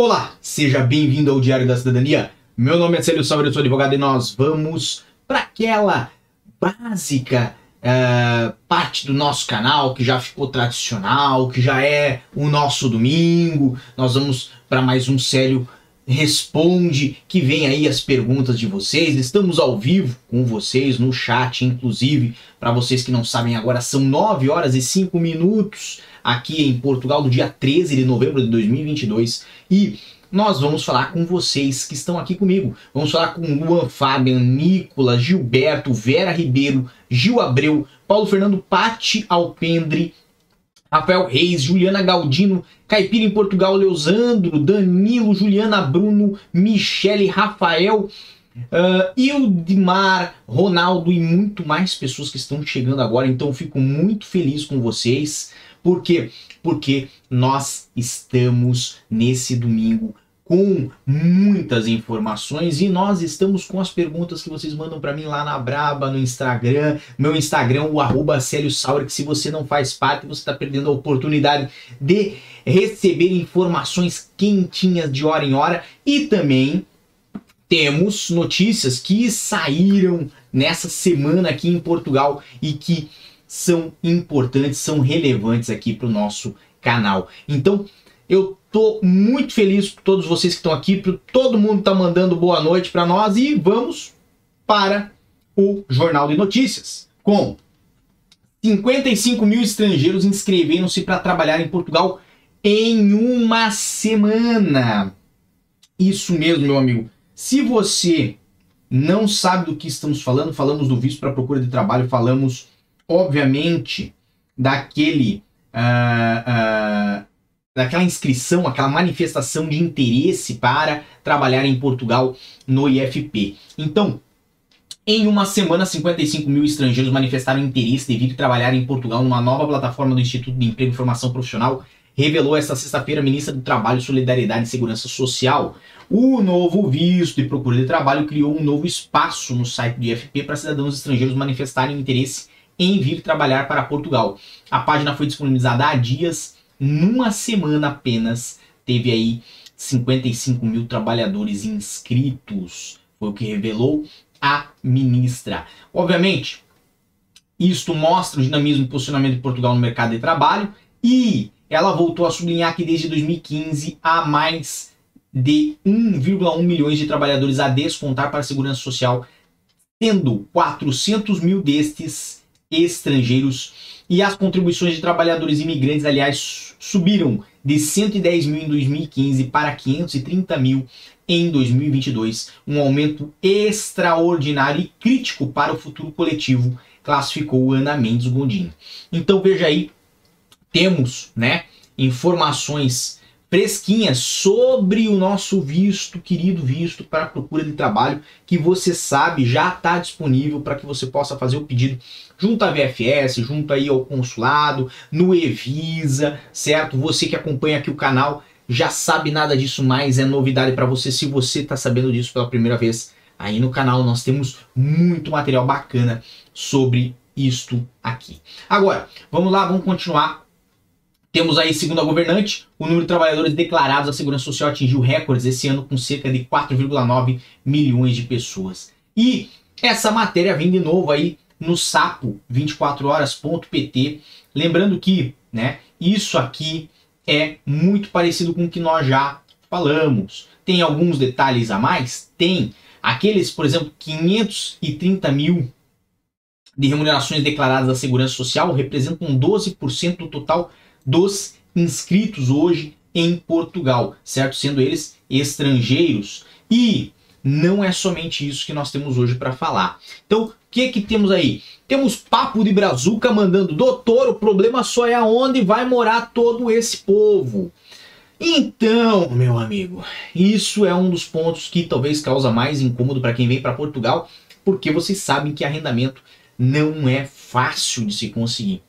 Olá, seja bem-vindo ao Diário da Cidadania. Meu nome é Célio Salve, eu sou advogado e nós vamos para aquela básica uh, parte do nosso canal que já ficou tradicional, que já é o nosso domingo. Nós vamos para mais um Célio Responde, que vem aí as perguntas de vocês. Estamos ao vivo com vocês no chat, inclusive, para vocês que não sabem agora, são 9 horas e 5 minutos aqui em Portugal, no dia 13 de novembro de 2022. E nós vamos falar com vocês que estão aqui comigo. Vamos falar com Luan Fabian, Nicolas, Gilberto, Vera Ribeiro, Gil Abreu, Paulo Fernando Pati Alpendre, Rafael Reis, Juliana Galdino, Caipira em Portugal, Leosandro, Danilo, Juliana Bruno, Michele, Rafael, uh, Ildimar, Ronaldo e muito mais pessoas que estão chegando agora. Então fico muito feliz com vocês. Por quê? Porque nós estamos nesse domingo com muitas informações e nós estamos com as perguntas que vocês mandam para mim lá na Braba, no Instagram, meu Instagram, o arroba Célio Sauer, que se você não faz parte, você está perdendo a oportunidade de receber informações quentinhas de hora em hora e também temos notícias que saíram nessa semana aqui em Portugal e que são importantes, são relevantes aqui para o nosso canal. Então, eu tô muito feliz por todos vocês que estão aqui, todo mundo tá mandando boa noite para nós e vamos para o Jornal de Notícias com 55 mil estrangeiros inscreveram-se para trabalhar em Portugal em uma semana. Isso mesmo, meu amigo. Se você não sabe do que estamos falando, falamos do visto para procura de trabalho, falamos obviamente, daquele. Uh, uh, daquela inscrição, aquela manifestação de interesse para trabalhar em Portugal no IFP. Então, em uma semana, 55 mil estrangeiros manifestaram interesse devido trabalhar em Portugal numa nova plataforma do Instituto de Emprego e Formação Profissional, revelou esta sexta-feira a ministra do Trabalho, Solidariedade e Segurança Social. O novo visto de procura de trabalho criou um novo espaço no site do IFP para cidadãos estrangeiros manifestarem interesse em vir trabalhar para Portugal. A página foi disponibilizada há dias, numa semana apenas, teve aí 55 mil trabalhadores inscritos, foi o que revelou a ministra. Obviamente, isto mostra o dinamismo e posicionamento de Portugal no mercado de trabalho e ela voltou a sublinhar que desde 2015 há mais de 1,1 milhões de trabalhadores a descontar para a segurança social, tendo 400 mil destes estrangeiros e as contribuições de trabalhadores imigrantes, aliás, subiram de 110 mil em 2015 para 530 mil em 2022, um aumento extraordinário e crítico para o futuro coletivo, classificou Ana Mendes Gondim. Então veja aí, temos, né, informações fresquinhas sobre o nosso visto, querido visto para procura de trabalho, que você sabe já está disponível para que você possa fazer o pedido junto à VFS, junto aí ao consulado, no Evisa, certo? Você que acompanha aqui o canal já sabe nada disso mais, é novidade para você se você está sabendo disso pela primeira vez. Aí no canal nós temos muito material bacana sobre isto aqui. Agora, vamos lá, vamos continuar temos aí, segundo a governante, o número de trabalhadores declarados à Segurança Social atingiu recordes esse ano com cerca de 4,9 milhões de pessoas. E essa matéria vem de novo aí no sapo24horas.pt, lembrando que, né, isso aqui é muito parecido com o que nós já falamos. Tem alguns detalhes a mais? Tem. Aqueles, por exemplo, 530 mil de remunerações declaradas à Segurança Social representam 12% do total dos inscritos hoje em Portugal, certo? Sendo eles estrangeiros. E não é somente isso que nós temos hoje para falar. Então, o que que temos aí? Temos Papo de Brazuca mandando, doutor, o problema só é aonde vai morar todo esse povo. Então, meu amigo, isso é um dos pontos que talvez causa mais incômodo para quem vem para Portugal, porque vocês sabem que arrendamento não é fácil de se conseguir.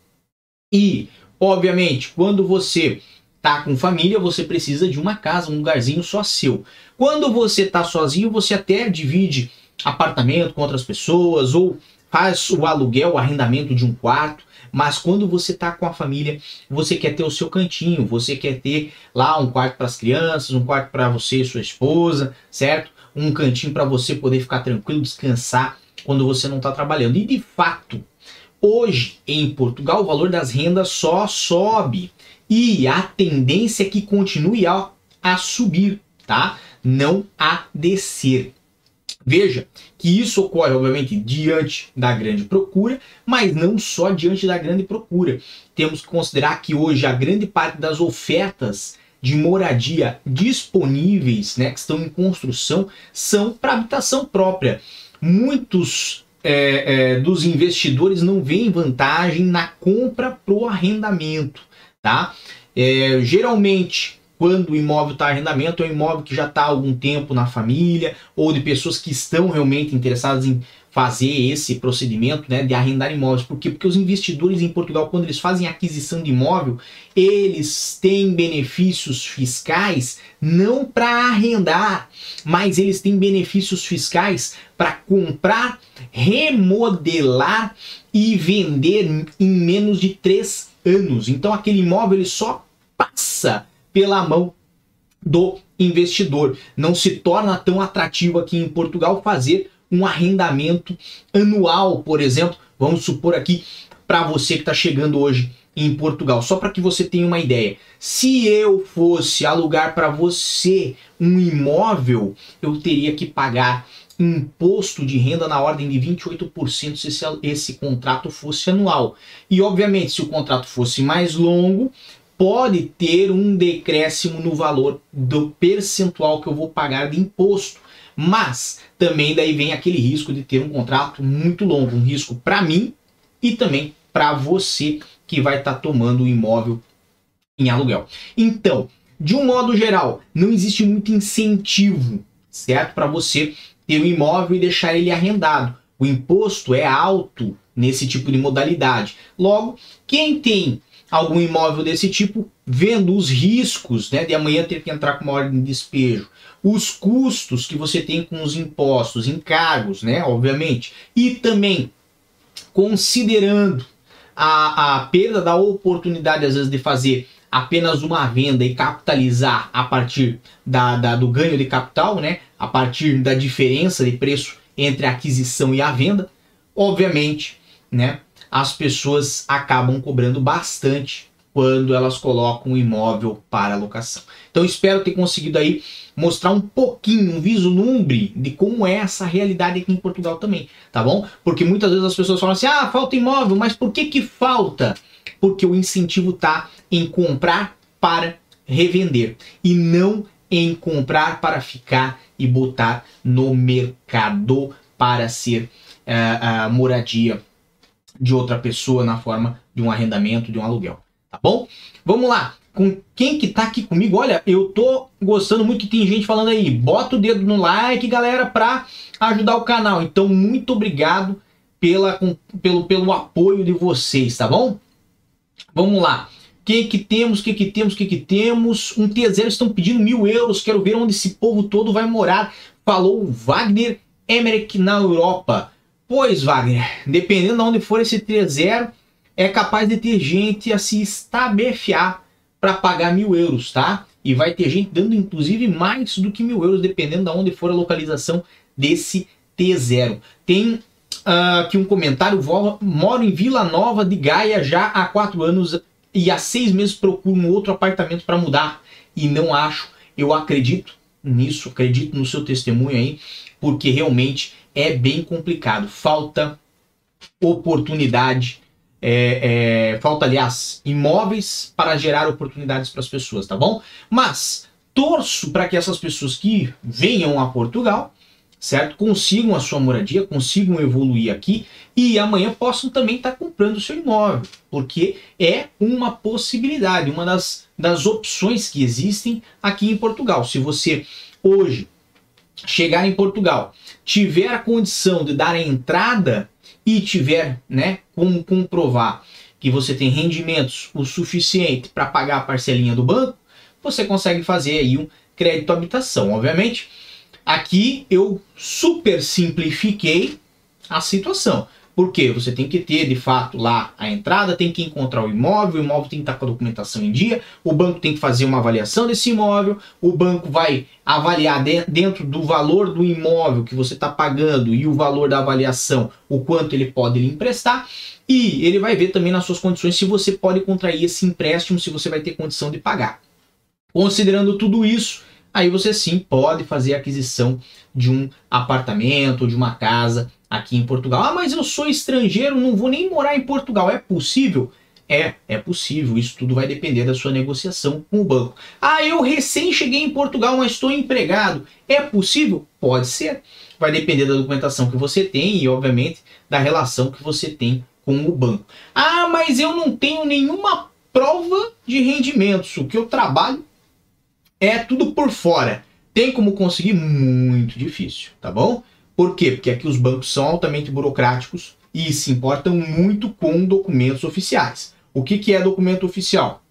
E Obviamente, quando você tá com família, você precisa de uma casa, um lugarzinho só seu. Quando você tá sozinho, você até divide apartamento com outras pessoas ou faz o aluguel, o arrendamento de um quarto, Mas quando você tá com a família, você quer ter o seu cantinho, você quer ter lá um quarto para as crianças, um quarto para você e sua esposa, certo? Um cantinho para você poder ficar tranquilo, descansar quando você não está trabalhando. E de fato, hoje em Portugal o valor das rendas só sobe e a tendência é que continue a, a subir, tá? Não a descer. Veja que isso ocorre, obviamente, diante da grande procura, mas não só diante da grande procura. Temos que considerar que hoje a grande parte das ofertas de moradia disponíveis, né, que estão em construção, são para habitação própria. Muitos é, é, dos investidores não veem vantagem na compra para o arrendamento, tá? É, geralmente quando o imóvel está arrendamento, é um imóvel que já está há algum tempo na família, ou de pessoas que estão realmente interessadas em fazer esse procedimento né, de arrendar imóveis. Por quê? Porque os investidores em Portugal, quando eles fazem aquisição de imóvel, eles têm benefícios fiscais não para arrendar, mas eles têm benefícios fiscais para comprar, remodelar e vender em menos de três anos. Então aquele imóvel ele só passa pela mão do investidor. Não se torna tão atrativo aqui em Portugal fazer um arrendamento anual, por exemplo. Vamos supor aqui para você que está chegando hoje em Portugal, só para que você tenha uma ideia. Se eu fosse alugar para você um imóvel, eu teria que pagar imposto de renda na ordem de 28% se esse, esse contrato fosse anual. E obviamente, se o contrato fosse mais longo, pode ter um decréscimo no valor do percentual que eu vou pagar de imposto. Mas também daí vem aquele risco de ter um contrato muito longo, um risco para mim e também para você que vai estar tá tomando o imóvel em aluguel. Então, de um modo geral, não existe muito incentivo, certo, para você ter um imóvel e deixar ele arrendado. O imposto é alto nesse tipo de modalidade. Logo, quem tem algum imóvel desse tipo, vendo os riscos né, de amanhã ter que entrar com uma ordem de despejo, os custos que você tem com os impostos, encargos, né, obviamente, e também considerando a, a perda da oportunidade, às vezes, de fazer apenas uma venda e capitalizar a partir da, da, do ganho de capital, né, a partir da diferença de preço entre a aquisição e a venda, obviamente, né, as pessoas acabam cobrando bastante quando elas colocam o imóvel para locação. Então espero ter conseguido aí mostrar um pouquinho, um vislumbre de como é essa realidade aqui em Portugal também, tá bom? Porque muitas vezes as pessoas falam assim: "Ah, falta imóvel", mas por que que falta? Porque o incentivo tá em comprar para revender e não em comprar para ficar e botar no mercado para ser uh, uh, moradia de outra pessoa na forma de um arrendamento, de um aluguel. Tá bom? Vamos lá. Com quem que tá aqui comigo? Olha, eu tô gostando muito que tem gente falando aí. Bota o dedo no like, galera, para ajudar o canal. Então, muito obrigado pela, com, pelo, pelo apoio de vocês, tá bom? Vamos lá. Quem que temos, que que temos, que que temos? Um T0 estão pedindo mil euros. Quero ver onde esse povo todo vai morar. Falou Wagner Emmerich na Europa. Pois, Wagner, dependendo de onde for esse 3-0, é capaz de ter gente a se estabefiar para pagar mil euros, tá? E vai ter gente dando inclusive mais do que mil euros, dependendo de onde for a localização desse T0. Tem uh, aqui um comentário: moro em Vila Nova de Gaia já há quatro anos e há seis meses procuro um outro apartamento para mudar e não acho. Eu acredito nisso, acredito no seu testemunho aí, porque realmente é bem complicado. Falta oportunidade, é, é, falta, aliás, imóveis para gerar oportunidades para as pessoas, tá bom? Mas torço para que essas pessoas que venham a Portugal, certo, consigam a sua moradia, consigam evoluir aqui e amanhã possam também estar tá comprando o seu imóvel, porque é uma possibilidade, uma das, das opções que existem aqui em Portugal. Se você hoje chegar em Portugal, tiver a condição de dar a entrada e tiver, né, como comprovar que você tem rendimentos o suficiente para pagar a parcelinha do banco, você consegue fazer aí um crédito habitação. Obviamente, aqui eu super simplifiquei a situação. Por quê? Você tem que ter, de fato, lá a entrada, tem que encontrar o imóvel, o imóvel tem que estar com a documentação em dia, o banco tem que fazer uma avaliação desse imóvel, o banco vai avaliar dentro do valor do imóvel que você está pagando e o valor da avaliação, o quanto ele pode lhe emprestar, e ele vai ver também nas suas condições se você pode contrair esse empréstimo, se você vai ter condição de pagar. Considerando tudo isso, aí você sim pode fazer a aquisição de um apartamento, de uma casa aqui em Portugal. Ah, mas eu sou estrangeiro, não vou nem morar em Portugal. É possível? É, é possível. Isso tudo vai depender da sua negociação com o banco. Ah, eu recém cheguei em Portugal, mas estou empregado. É possível? Pode ser. Vai depender da documentação que você tem e, obviamente, da relação que você tem com o banco. Ah, mas eu não tenho nenhuma prova de rendimentos. O que eu trabalho é tudo por fora. Tem como conseguir? Muito difícil, tá bom? Por quê? Porque aqui os bancos são altamente burocráticos e se importam muito com documentos oficiais. O que, que é documento oficial?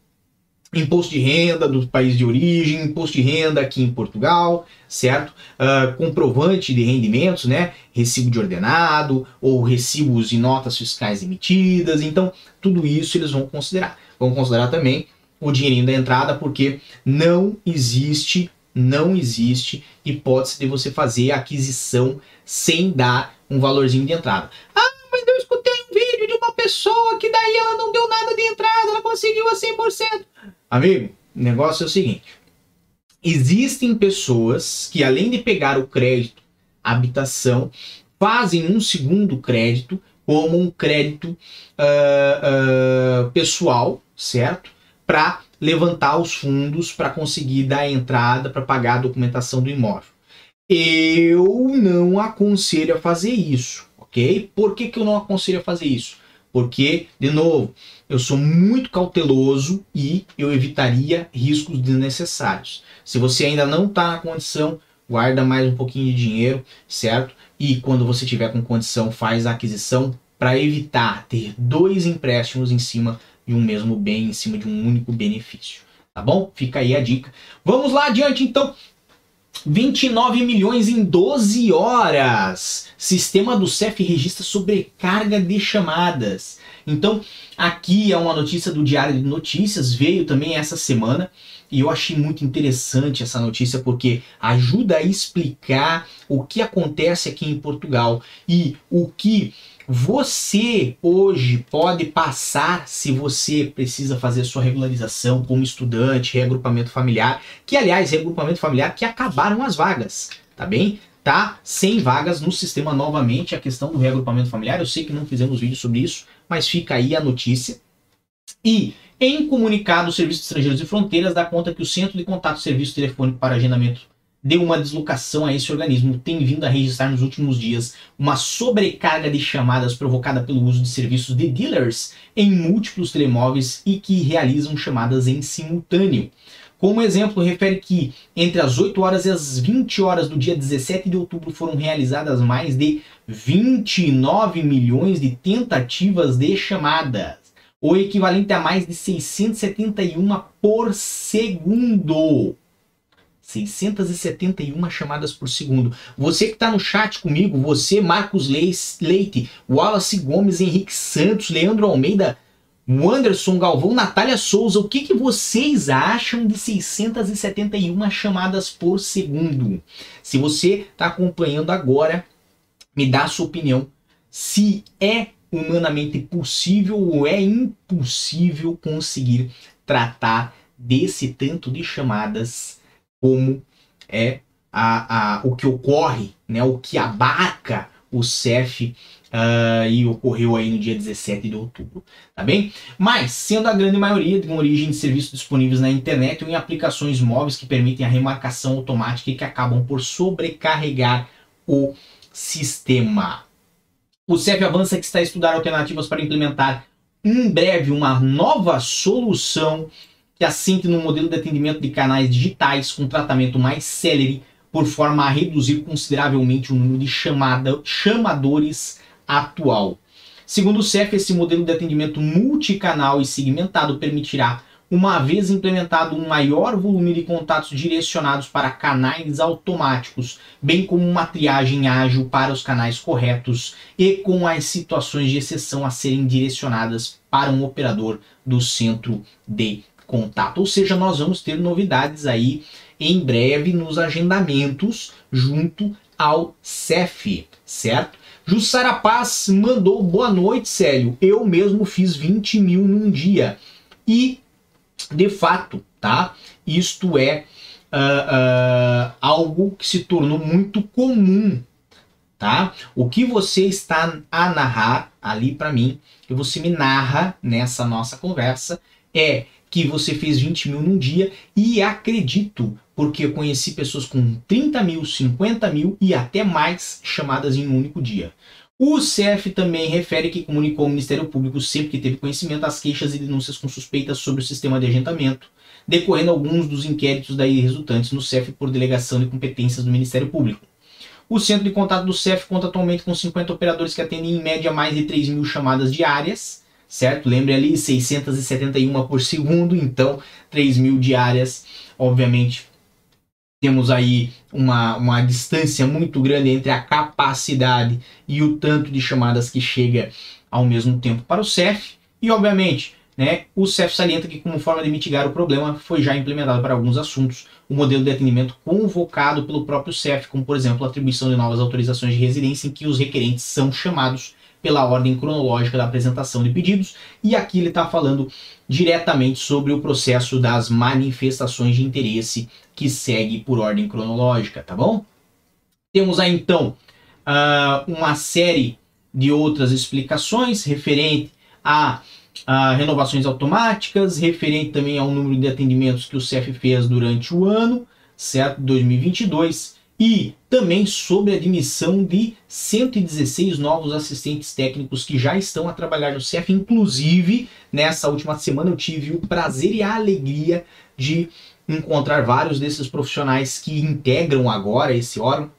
Imposto de renda do país de origem, imposto de renda aqui em Portugal, certo? Uh, comprovante de rendimentos, né? Recibo de ordenado ou recibos e notas fiscais emitidas. Então, tudo isso eles vão considerar. Vão considerar também o dinheirinho da entrada, porque não existe, não existe hipótese de você fazer a aquisição sem dar um valorzinho de entrada. Ah, mas eu escutei um vídeo de uma pessoa que daí ela não deu nada de entrada, ela conseguiu a 100%. Amigo, o negócio é o seguinte: existem pessoas que além de pegar o crédito habitação, fazem um segundo crédito como um crédito uh, uh, pessoal, certo? para levantar os fundos para conseguir dar entrada para pagar a documentação do imóvel. Eu não aconselho a fazer isso, ok? Por que, que eu não aconselho a fazer isso? Porque, de novo, eu sou muito cauteloso e eu evitaria riscos desnecessários. Se você ainda não está na condição, guarda mais um pouquinho de dinheiro, certo? E quando você tiver com condição, faz a aquisição para evitar ter dois empréstimos em cima de um mesmo bem em cima de um único benefício. Tá bom? Fica aí a dica. Vamos lá adiante então. 29 milhões em 12 horas. Sistema do CEF registra sobrecarga de chamadas. Então, aqui é uma notícia do Diário de Notícias, veio também essa semana. E eu achei muito interessante essa notícia porque ajuda a explicar o que acontece aqui em Portugal e o que você hoje pode passar se você precisa fazer sua regularização como estudante, reagrupamento familiar, que aliás, reagrupamento familiar que acabaram as vagas, tá bem? Tá sem vagas no sistema novamente a questão do reagrupamento familiar. Eu sei que não fizemos vídeo sobre isso, mas fica aí a notícia. E em comunicado, o Serviço de Estrangeiros e Fronteiras dá conta que o Centro de Contato Serviço Telefônico para Agendamento deu uma deslocação a esse organismo, tem vindo a registrar nos últimos dias uma sobrecarga de chamadas provocada pelo uso de serviços de dealers em múltiplos telemóveis e que realizam chamadas em simultâneo. Como exemplo, refere que entre as 8 horas e as 20 horas do dia 17 de outubro foram realizadas mais de 29 milhões de tentativas de chamadas, o equivalente a mais de 671 por segundo. 671 chamadas por segundo. Você que está no chat comigo, você, Marcos Leite, Wallace Gomes, Henrique Santos, Leandro Almeida, Anderson Galvão, Natália Souza, o que, que vocês acham de 671 chamadas por segundo? Se você está acompanhando agora, me dá a sua opinião. Se é humanamente possível ou é impossível conseguir tratar desse tanto de chamadas como é a, a, o que ocorre, né, o que abarca o CEF uh, e ocorreu aí no dia 17 de outubro, tá bem? Mas, sendo a grande maioria de origem de serviços disponíveis na internet ou em aplicações móveis que permitem a remarcação automática e que acabam por sobrecarregar o sistema. O CEF avança que está a estudar alternativas para implementar em breve uma nova solução que assente no modelo de atendimento de canais digitais com tratamento mais célere, por forma a reduzir consideravelmente o número de chamada, chamadores atual. Segundo o CEF, esse modelo de atendimento multicanal e segmentado permitirá uma vez implementado um maior volume de contatos direcionados para canais automáticos, bem como uma triagem ágil para os canais corretos e com as situações de exceção a serem direcionadas para um operador do centro de contato. Ou seja, nós vamos ter novidades aí em breve nos agendamentos junto ao CEF, certo? Jussara Paz mandou boa noite, Célio. Eu mesmo fiz 20 mil num dia. E de fato, tá? Isto é uh, uh, algo que se tornou muito comum, tá? O que você está a narrar ali para mim, que você me narra nessa nossa conversa, é que você fez 20 mil num dia e acredito, porque eu conheci pessoas com 30 mil, 50 mil e até mais chamadas em um único dia. O CF também refere que comunicou ao Ministério Público sempre que teve conhecimento as queixas e denúncias com suspeitas sobre o sistema de agendamento, decorrendo alguns dos inquéritos daí resultantes no CEF por delegação de competências do Ministério Público. O centro de contato do CEF conta atualmente com 50 operadores que atendem em média mais de 3 mil chamadas diárias, certo? Lembre ali, 671 por segundo, então 3 mil diárias, obviamente temos aí uma, uma distância muito grande entre a capacidade e o tanto de chamadas que chega ao mesmo tempo para o CEF. E, obviamente, né, o CEF salienta que, como forma de mitigar o problema, foi já implementado para alguns assuntos o modelo de atendimento convocado pelo próprio CEF, como, por exemplo, a atribuição de novas autorizações de residência em que os requerentes são chamados pela ordem cronológica da apresentação de pedidos, e aqui ele está falando diretamente sobre o processo das manifestações de interesse que segue por ordem cronológica, tá bom? Temos aí então uh, uma série de outras explicações referente a, a, renovações automáticas, referente também ao número de atendimentos que o CEF fez durante o ano, certo? 2022 e também sobre a admissão de 116 novos assistentes técnicos que já estão a trabalhar no CEF. Inclusive, nessa última semana eu tive o prazer e a alegria de encontrar vários desses profissionais que integram agora esse órgão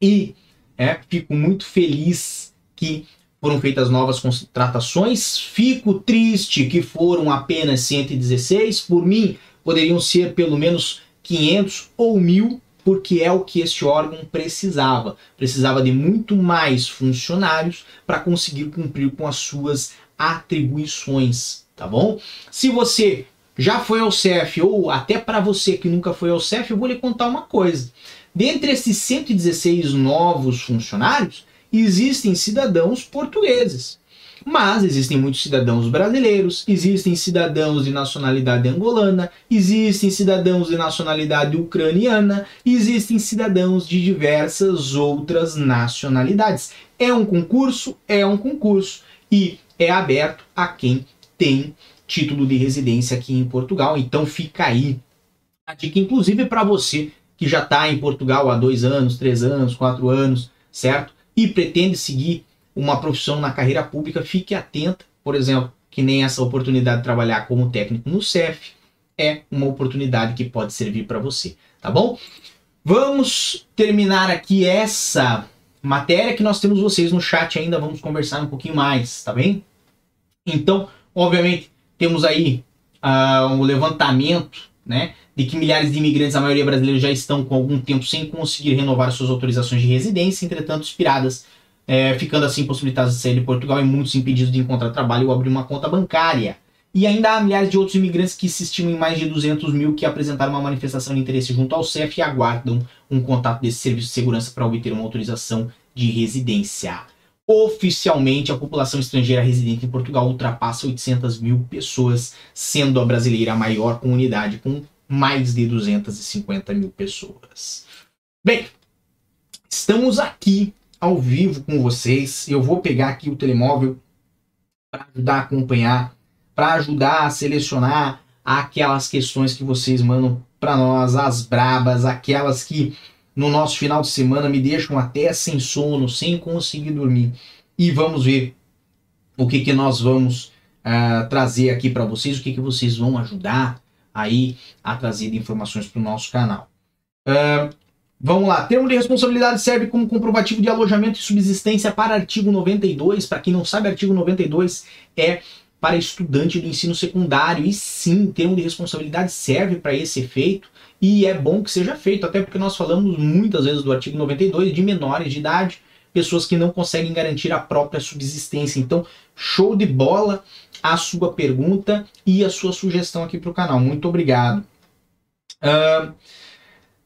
e é, fico muito feliz que foram feitas novas contratações. Fico triste que foram apenas 116. Por mim, poderiam ser pelo menos 500 ou 1000 porque é o que este órgão precisava. Precisava de muito mais funcionários para conseguir cumprir com as suas atribuições, tá bom? Se você já foi ao CEF ou até para você que nunca foi ao CEF, eu vou lhe contar uma coisa. Dentre esses 116 novos funcionários, existem cidadãos portugueses. Mas existem muitos cidadãos brasileiros, existem cidadãos de nacionalidade angolana, existem cidadãos de nacionalidade ucraniana, existem cidadãos de diversas outras nacionalidades. É um concurso? É um concurso. E é aberto a quem tem título de residência aqui em Portugal. Então fica aí a dica, inclusive para você que já está em Portugal há dois anos, três anos, quatro anos, certo? E pretende seguir uma profissão na carreira pública, fique atenta, por exemplo, que nem essa oportunidade de trabalhar como técnico no CEF é uma oportunidade que pode servir para você, tá bom? Vamos terminar aqui essa matéria que nós temos vocês no chat ainda, vamos conversar um pouquinho mais, tá bem? Então, obviamente, temos aí uh, um levantamento, né, de que milhares de imigrantes, a maioria brasileiros, já estão com algum tempo sem conseguir renovar suas autorizações de residência, entretanto, inspiradas é, ficando assim possibilitados de sair de Portugal e muitos impedidos de encontrar trabalho ou abrir uma conta bancária. E ainda há milhares de outros imigrantes que se estimam em mais de 200 mil que apresentaram uma manifestação de interesse junto ao CEF e aguardam um contato desse serviço de segurança para obter uma autorização de residência. Oficialmente, a população estrangeira residente em Portugal ultrapassa 800 mil pessoas, sendo a brasileira a maior comunidade, com mais de 250 mil pessoas. Bem, estamos aqui ao vivo com vocês. Eu vou pegar aqui o telemóvel para ajudar a acompanhar, para ajudar a selecionar aquelas questões que vocês mandam para nós, as brabas, aquelas que no nosso final de semana me deixam até sem sono, sem conseguir dormir. E vamos ver o que, que nós vamos uh, trazer aqui para vocês, o que, que vocês vão ajudar aí a trazer informações para o nosso canal. Uh, Vamos lá. Termo de responsabilidade serve como comprovativo de alojamento e subsistência para artigo 92. Para quem não sabe, artigo 92 é para estudante do ensino secundário. E sim, termo de responsabilidade serve para esse efeito e é bom que seja feito, até porque nós falamos muitas vezes do artigo 92 de menores de idade, pessoas que não conseguem garantir a própria subsistência. Então, show de bola a sua pergunta e a sua sugestão aqui para o canal. Muito obrigado. Uh,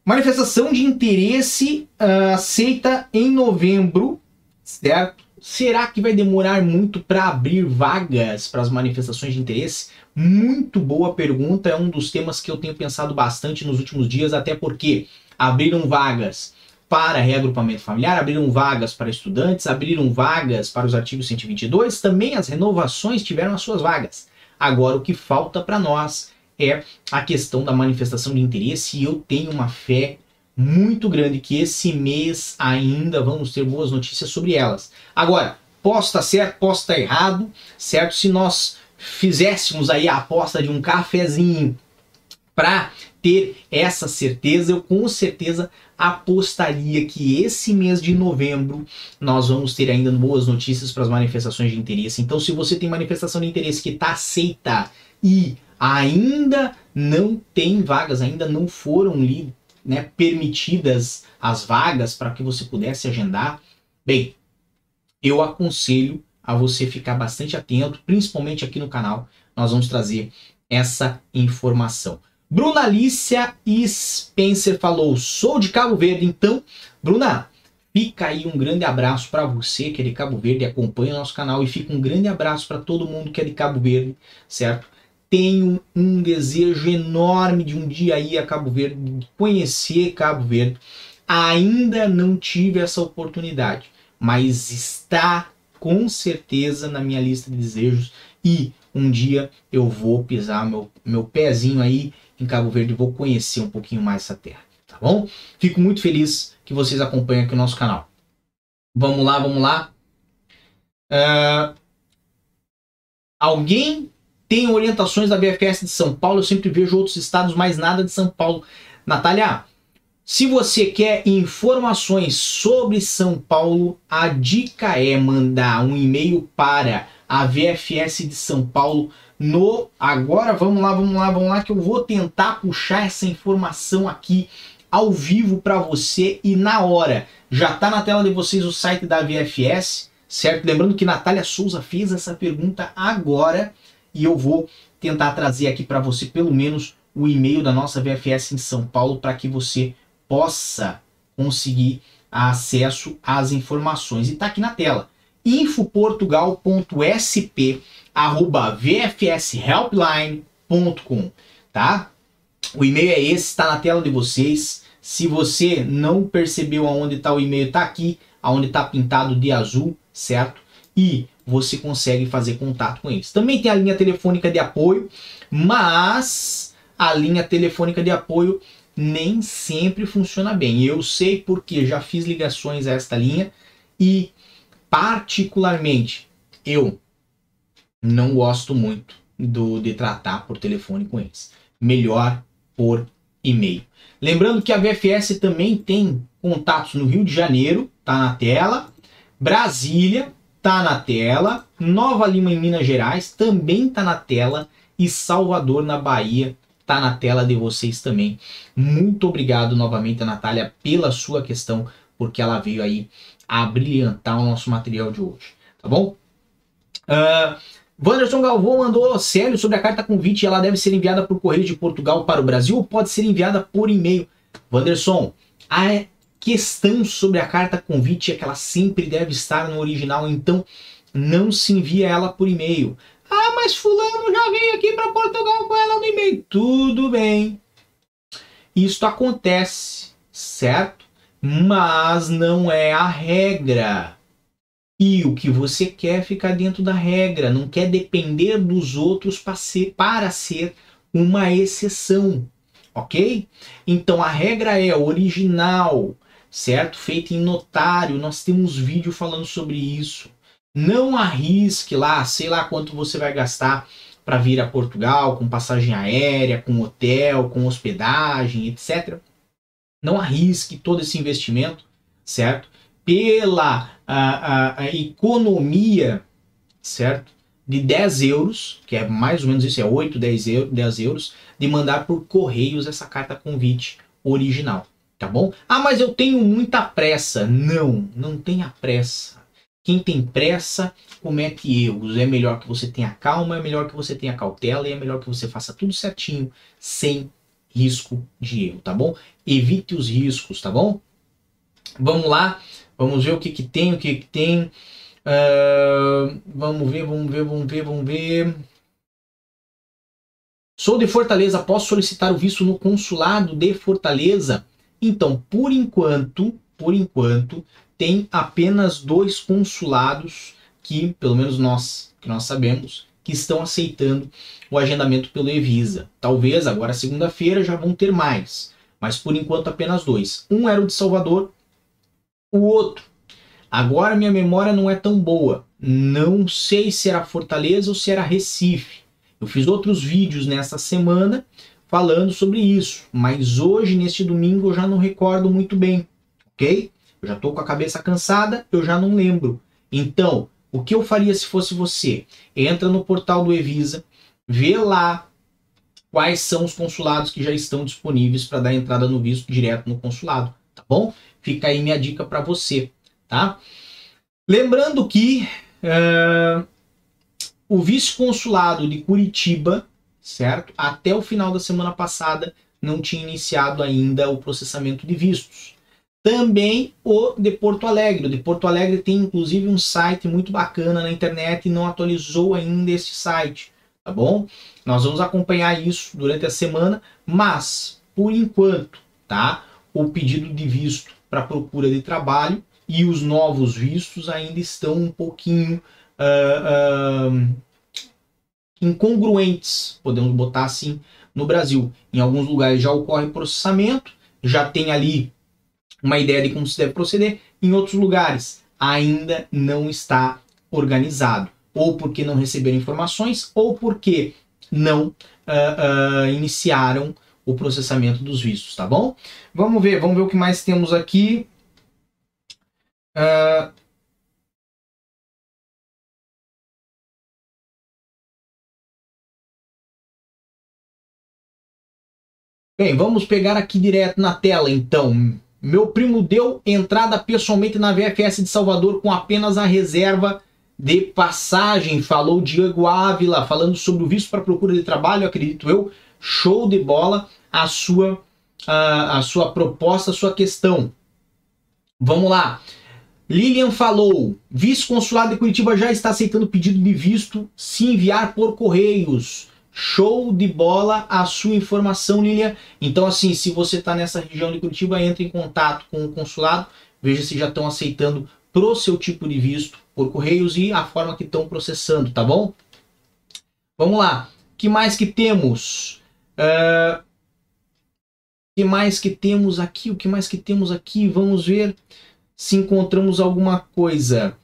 manifestação de interesse uh, aceita em novembro, certo? Será que vai demorar muito para abrir vagas para as manifestações de interesse? Muito boa pergunta, é um dos temas que eu tenho pensado bastante nos últimos dias, até porque abriram vagas para reagrupamento familiar, abriram vagas para estudantes, abriram vagas para os artigos 122, também as renovações tiveram as suas vagas. Agora o que falta para nós é a questão da manifestação de interesse e eu tenho uma fé muito grande que esse mês ainda vamos ter boas notícias sobre elas. Agora, posso estar certo, posso estar errado, certo? Se nós fizéssemos aí a aposta de um cafezinho para ter essa certeza, eu com certeza apostaria que esse mês de novembro nós vamos ter ainda boas notícias para as manifestações de interesse. Então, se você tem manifestação de interesse que está aceita e ainda não tem vagas, ainda não foram né, permitidas as vagas para que você pudesse agendar, bem, eu aconselho a você ficar bastante atento, principalmente aqui no canal, nós vamos trazer essa informação. Bruna Alicia Spencer falou: sou de Cabo Verde, então, Bruna, fica aí um grande abraço para você que é de Cabo Verde, acompanha o nosso canal e fica um grande abraço para todo mundo que é de Cabo Verde, certo? Tenho um desejo enorme de um dia ir a Cabo Verde, de conhecer Cabo Verde. Ainda não tive essa oportunidade, mas está com certeza na minha lista de desejos e um dia eu vou pisar meu, meu pezinho aí em Cabo Verde e vou conhecer um pouquinho mais essa terra, tá bom? Fico muito feliz que vocês acompanhem aqui o nosso canal. Vamos lá, vamos lá. Uh, alguém tem orientações da BFS de São Paulo, eu sempre vejo outros estados, mas nada de São Paulo. Natália, se você quer informações sobre São Paulo, a dica é mandar um e-mail para a VFS de São Paulo no agora vamos lá, vamos lá, vamos lá que eu vou tentar puxar essa informação aqui ao vivo para você e na hora. Já está na tela de vocês o site da VFS, certo? Lembrando que Natália Souza fez essa pergunta agora e eu vou tentar trazer aqui para você pelo menos o e-mail da nossa VFS em São Paulo para que você possa conseguir acesso às informações. E está aqui na tela: infoportugal.sp@vfshelpline.com, tá? O e-mail é esse, está na tela de vocês. Se você não percebeu aonde está o e-mail, está aqui, aonde está pintado de azul, certo? E você consegue fazer contato com eles. Também tem a linha telefônica de apoio, mas a linha telefônica de apoio nem sempre funciona bem. Eu sei porque já fiz ligações a esta linha e particularmente eu não gosto muito do de tratar por telefone com eles. Melhor por e-mail. Lembrando que a VFS também tem contatos no Rio de Janeiro, tá na tela, Brasília, tá na tela, Nova Lima em Minas Gerais também tá na tela e Salvador na Bahia tá na tela de vocês também. Muito obrigado novamente, Natália, pela sua questão, porque ela veio aí a brilhantar o nosso material de hoje, tá bom? Uh, Wanderson Galvão mandou sério sobre a carta convite. Ela deve ser enviada por correio de Portugal para o Brasil ou pode ser enviada por e-mail? Wanderson, a questão sobre a carta convite é que ela sempre deve estar no original, então não se envia ela por e-mail. Ah, mas fulano já veio aqui para Portugal com ela no e-mail. Tudo bem. Isto acontece, certo? Mas não é a regra. E o que você quer ficar dentro da regra, não quer depender dos outros para ser, para ser uma exceção, ok? Então a regra é original, certo? Feita em notário. Nós temos vídeo falando sobre isso. Não arrisque lá, sei lá quanto você vai gastar para vir a Portugal com passagem aérea, com hotel, com hospedagem, etc. Não arrisque todo esse investimento, certo? Pela a, a, a economia, certo? de 10 euros, que é mais ou menos isso, é 8, 10 euros, 10 euros, de mandar por correios essa carta convite original, tá bom? Ah, mas eu tenho muita pressa. Não, não tenha pressa. Quem tem pressa comete erros. É melhor que você tenha calma, é melhor que você tenha cautela e é melhor que você faça tudo certinho, sem risco de erro, tá bom? Evite os riscos, tá bom? Vamos lá, vamos ver o que, que tem, o que, que tem. Uh, vamos ver, vamos ver, vamos ver, vamos ver. Sou de Fortaleza, posso solicitar o visto no consulado de Fortaleza? Então, por enquanto, por enquanto, tem apenas dois consulados que, pelo menos nós, que nós sabemos, que estão aceitando o agendamento pelo Evisa. Talvez agora segunda-feira já vão ter mais, mas por enquanto apenas dois. Um era o de Salvador, o outro. Agora minha memória não é tão boa. Não sei se era Fortaleza ou se era Recife. Eu fiz outros vídeos nessa semana falando sobre isso, mas hoje, neste domingo, eu já não recordo muito bem, ok? Eu já estou com a cabeça cansada, eu já não lembro. Então, o que eu faria se fosse você? Entra no portal do Evisa, vê lá quais são os consulados que já estão disponíveis para dar entrada no visto direto no consulado, tá bom? Fica aí minha dica para você, tá? Lembrando que uh, o vice-consulado de Curitiba, certo? Até o final da semana passada não tinha iniciado ainda o processamento de vistos. Também o de Porto Alegre. O de Porto Alegre tem inclusive um site muito bacana na internet e não atualizou ainda esse site, tá bom? Nós vamos acompanhar isso durante a semana, mas por enquanto, tá? O pedido de visto para procura de trabalho e os novos vistos ainda estão um pouquinho uh, uh, incongruentes, podemos botar assim, no Brasil. Em alguns lugares já ocorre processamento, já tem ali uma ideia de como se deve proceder. Em outros lugares, ainda não está organizado, ou porque não receberam informações, ou porque não uh, uh, iniciaram o processamento dos vistos, tá bom? Vamos ver, vamos ver o que mais temos aqui. Uh, Bem, vamos pegar aqui direto na tela então. Meu primo deu entrada pessoalmente na VFS de Salvador com apenas a reserva de passagem. Falou Diego Ávila, falando sobre o visto para procura de trabalho, acredito eu. Show de bola a sua, a, a sua proposta, a sua questão. Vamos lá. Lilian falou: vice-consulado de Curitiba já está aceitando pedido de visto se enviar por correios. Show de bola a sua informação, Lilian. Então, assim, se você está nessa região de Curitiba, entre em contato com o consulado, veja se já estão aceitando pro seu tipo de visto por correios e a forma que estão processando, tá bom? Vamos lá. que mais que temos? Uh, que mais que temos aqui? O que mais que temos aqui? Vamos ver se encontramos alguma coisa.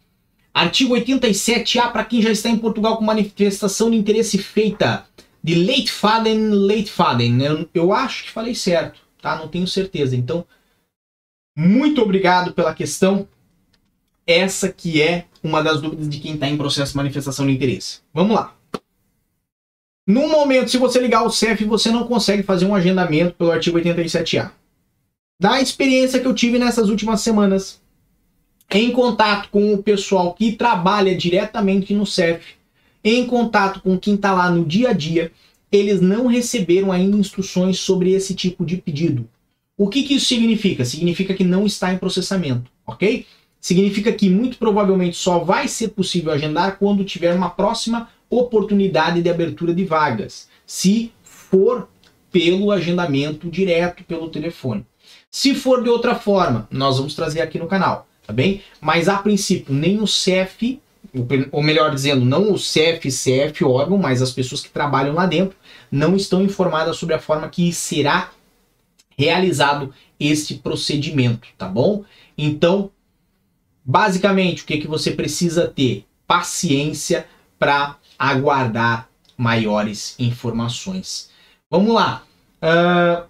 Artigo 87A para quem já está em Portugal com manifestação de interesse feita de Leitfaden, Leitfaden. Eu, eu acho que falei certo, tá? Não tenho certeza. Então, muito obrigado pela questão. Essa que é uma das dúvidas de quem está em processo de manifestação de interesse. Vamos lá. No momento, se você ligar o CEF, você não consegue fazer um agendamento pelo artigo 87A. Da experiência que eu tive nessas últimas semanas, em contato com o pessoal que trabalha diretamente no CEF, em contato com quem está lá no dia a dia, eles não receberam ainda instruções sobre esse tipo de pedido. O que, que isso significa? Significa que não está em processamento, ok? Significa que muito provavelmente só vai ser possível agendar quando tiver uma próxima oportunidade de abertura de vagas, se for pelo agendamento direto pelo telefone. Se for de outra forma, nós vamos trazer aqui no canal, tá bem? Mas a princípio, nem o CEF ou melhor dizendo, não o CFCF órgão, mas as pessoas que trabalham lá dentro, não estão informadas sobre a forma que será realizado este procedimento, tá bom? Então, basicamente, o que, que você precisa ter? Paciência para aguardar maiores informações. Vamos lá. Uh,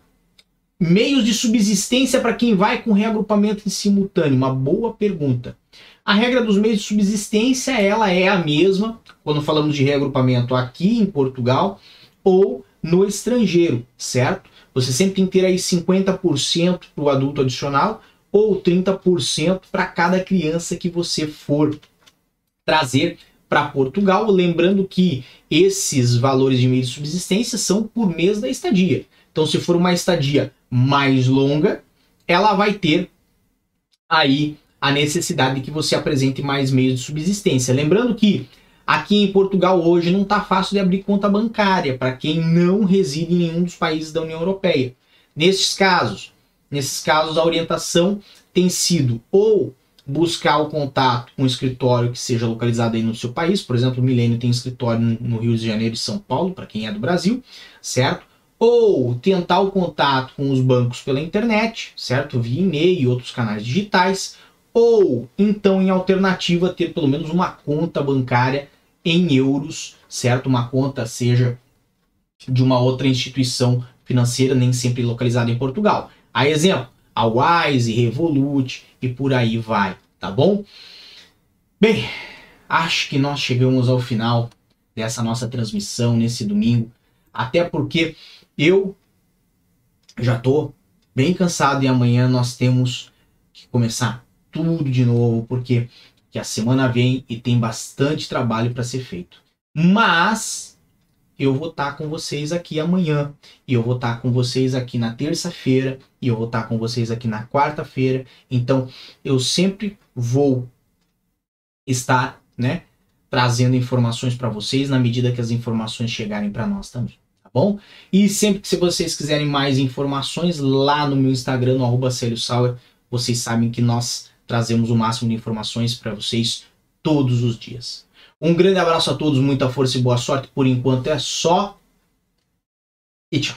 Meios de subsistência para quem vai com reagrupamento em simultâneo? Uma boa pergunta. A regra dos meios de subsistência ela é a mesma quando falamos de reagrupamento aqui em Portugal ou no estrangeiro, certo? Você sempre tem que ter aí 50% para o adulto adicional ou 30% para cada criança que você for trazer para Portugal, lembrando que esses valores de meio de subsistência são por mês da estadia. Então, se for uma estadia mais longa, ela vai ter aí a necessidade de que você apresente mais meios de subsistência. Lembrando que aqui em Portugal hoje não está fácil de abrir conta bancária para quem não reside em nenhum dos países da União Europeia. Nesses casos, nesses casos a orientação tem sido ou buscar o contato com um escritório que seja localizado aí no seu país, por exemplo, o Milênio tem escritório no Rio de Janeiro e São Paulo, para quem é do Brasil, certo? Ou tentar o contato com os bancos pela internet, certo? Via e-mail e outros canais digitais, ou então em alternativa ter pelo menos uma conta bancária em euros, certo? Uma conta seja de uma outra instituição financeira, nem sempre localizada em Portugal. A exemplo, a Wise, Revolut e por aí vai, tá bom? Bem, acho que nós chegamos ao final dessa nossa transmissão nesse domingo, até porque eu já tô bem cansado e amanhã nós temos que começar tudo de novo, porque que a semana vem e tem bastante trabalho para ser feito. Mas eu vou estar tá com vocês aqui amanhã, e eu vou estar tá com vocês aqui na terça-feira, e eu vou estar tá com vocês aqui na quarta-feira. Então, eu sempre vou estar, né, trazendo informações para vocês na medida que as informações chegarem para nós também, tá bom? E sempre que vocês quiserem mais informações lá no meu Instagram no arroba vocês sabem que nós trazemos o máximo de informações para vocês todos os dias. Um grande abraço a todos, muita força e boa sorte. Por enquanto é só. E tchau.